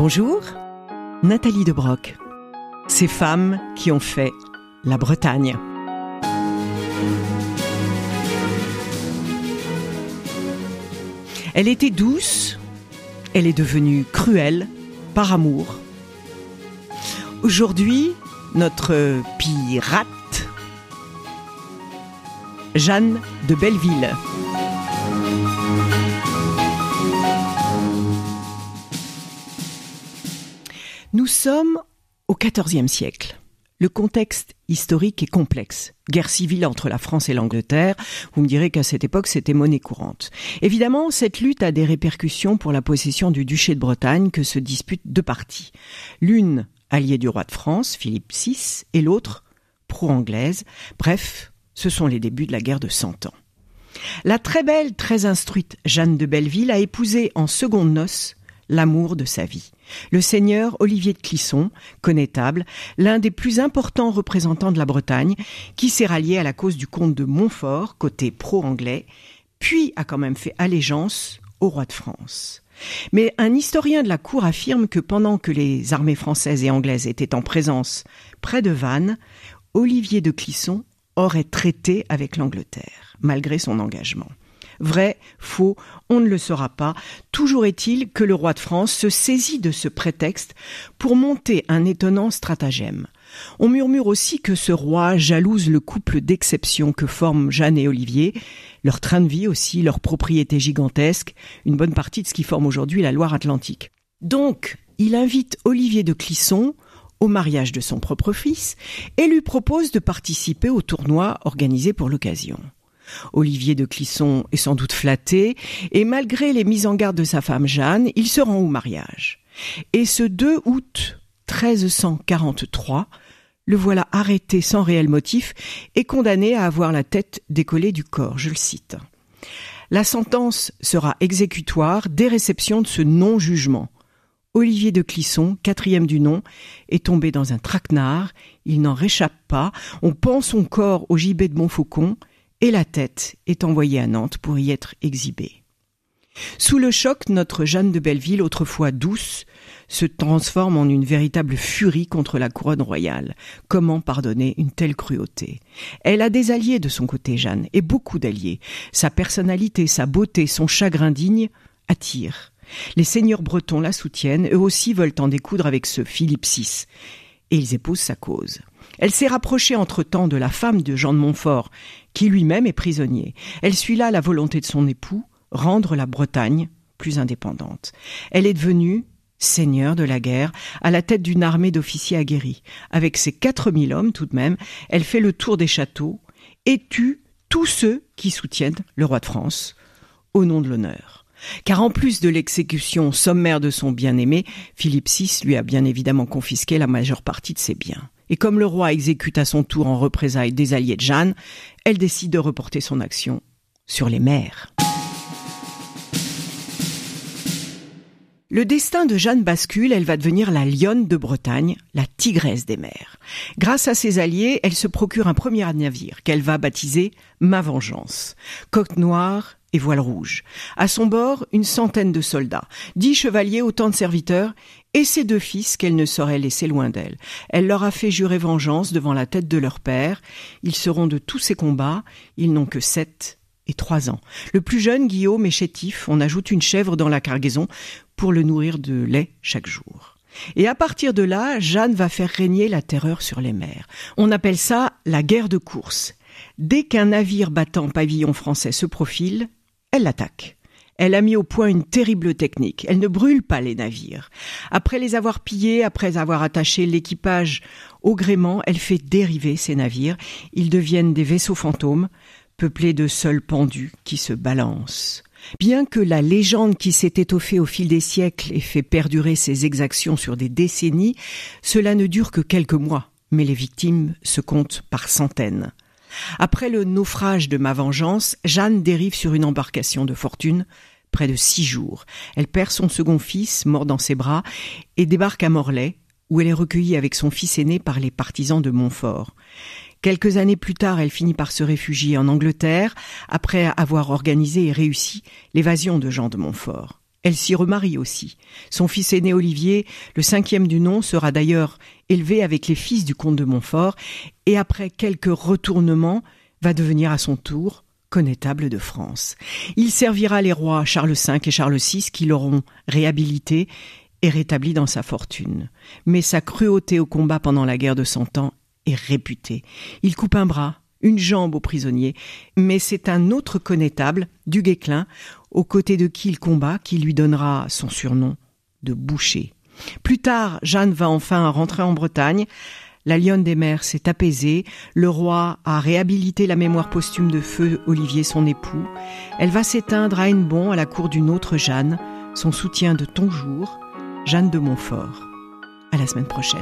Bonjour, Nathalie de Broc. Ces femmes qui ont fait la Bretagne. Elle était douce, elle est devenue cruelle par amour. Aujourd'hui, notre pirate, Jeanne de Belleville. Nous sommes au XIVe siècle. Le contexte historique est complexe. Guerre civile entre la France et l'Angleterre. Vous me direz qu'à cette époque, c'était monnaie courante. Évidemment, cette lutte a des répercussions pour la possession du duché de Bretagne que se disputent deux parties. L'une alliée du roi de France, Philippe VI, et l'autre pro-anglaise. Bref, ce sont les débuts de la guerre de Cent Ans. La très belle, très instruite Jeanne de Belleville a épousé en seconde noces l'amour de sa vie. Le seigneur Olivier de Clisson, connétable, l'un des plus importants représentants de la Bretagne, qui s'est rallié à la cause du comte de Montfort, côté pro-anglais, puis a quand même fait allégeance au roi de France. Mais un historien de la cour affirme que pendant que les armées françaises et anglaises étaient en présence près de Vannes, Olivier de Clisson aurait traité avec l'Angleterre, malgré son engagement. Vrai, faux, on ne le saura pas. Toujours est-il que le roi de France se saisit de ce prétexte pour monter un étonnant stratagème. On murmure aussi que ce roi jalouse le couple d'exception que forment Jeanne et Olivier, leur train de vie aussi, leur propriété gigantesque, une bonne partie de ce qui forme aujourd'hui la Loire-Atlantique. Donc, il invite Olivier de Clisson au mariage de son propre fils et lui propose de participer au tournoi organisé pour l'occasion. Olivier de Clisson est sans doute flatté, et malgré les mises en garde de sa femme Jeanne, il se rend au mariage. Et ce 2 août 1343, le voilà arrêté sans réel motif et condamné à avoir la tête décollée du corps, je le cite. La sentence sera exécutoire dès réception de ce non-jugement. Olivier de Clisson, quatrième du nom, est tombé dans un traquenard, il n'en réchappe pas, on pend son corps au gibet de Montfaucon, et la tête est envoyée à Nantes pour y être exhibée. Sous le choc, notre Jeanne de Belleville, autrefois douce, se transforme en une véritable furie contre la couronne royale. Comment pardonner une telle cruauté? Elle a des alliés de son côté, Jeanne, et beaucoup d'alliés. Sa personnalité, sa beauté, son chagrin digne attirent. Les seigneurs bretons la soutiennent, eux aussi veulent en découdre avec ce Philippe VI, et ils épousent sa cause. Elle s'est rapprochée entre-temps de la femme de Jean de Montfort, qui lui-même est prisonnier. Elle suit là la volonté de son époux, rendre la Bretagne plus indépendante. Elle est devenue seigneur de la guerre, à la tête d'une armée d'officiers aguerris. Avec ses quatre mille hommes tout de même, elle fait le tour des châteaux et tue tous ceux qui soutiennent le roi de France, au nom de l'honneur. Car en plus de l'exécution sommaire de son bien-aimé, Philippe VI lui a bien évidemment confisqué la majeure partie de ses biens. Et comme le roi exécute à son tour en représailles des alliés de Jeanne, elle décide de reporter son action sur les mers. Le destin de Jeanne bascule, elle va devenir la lionne de Bretagne, la tigresse des mers. Grâce à ses alliés, elle se procure un premier navire qu'elle va baptiser Ma Vengeance. Coque noire et voile rouge. À son bord, une centaine de soldats, dix chevaliers, autant de serviteurs, et ses deux fils qu'elle ne saurait laisser loin d'elle. Elle leur a fait jurer vengeance devant la tête de leur père. Ils seront de tous ces combats. Ils n'ont que sept et trois ans. Le plus jeune, Guillaume, est chétif. On ajoute une chèvre dans la cargaison pour le nourrir de lait chaque jour. Et à partir de là, Jeanne va faire régner la terreur sur les mers. On appelle ça la guerre de course. Dès qu'un navire battant pavillon français se profile, elle l'attaque. Elle a mis au point une terrible technique. Elle ne brûle pas les navires. Après les avoir pillés, après avoir attaché l'équipage au gréement, elle fait dériver ces navires. Ils deviennent des vaisseaux fantômes, peuplés de seuls pendus qui se balancent. Bien que la légende qui s'est étoffée au fil des siècles ait fait perdurer ces exactions sur des décennies, cela ne dure que quelques mois, mais les victimes se comptent par centaines. Après le naufrage de ma vengeance, Jeanne dérive sur une embarcation de fortune près de six jours. Elle perd son second fils, mort dans ses bras, et débarque à Morlaix, où elle est recueillie avec son fils aîné par les partisans de Montfort. Quelques années plus tard, elle finit par se réfugier en Angleterre, après avoir organisé et réussi l'évasion de Jean de Montfort. Elle s'y remarie aussi. Son fils aîné Olivier, le cinquième du nom, sera d'ailleurs élevé avec les fils du comte de Montfort et après quelques retournements va devenir à son tour connétable de France. Il servira les rois Charles V et Charles VI qui l'auront réhabilité et rétabli dans sa fortune. Mais sa cruauté au combat pendant la guerre de Cent Ans est réputée. Il coupe un bras, une jambe aux prisonniers, mais c'est un autre connétable, du Guesclin, aux côtés de qui il combat, qui lui donnera son surnom de boucher. Plus tard, Jeanne va enfin rentrer en Bretagne. La lionne des mers s'est apaisée, le roi a réhabilité la mémoire posthume de feu Olivier son époux. Elle va s'éteindre à Hennebon à la cour d'une autre Jeanne, son soutien de Tonjour, Jeanne de Montfort. À la semaine prochaine.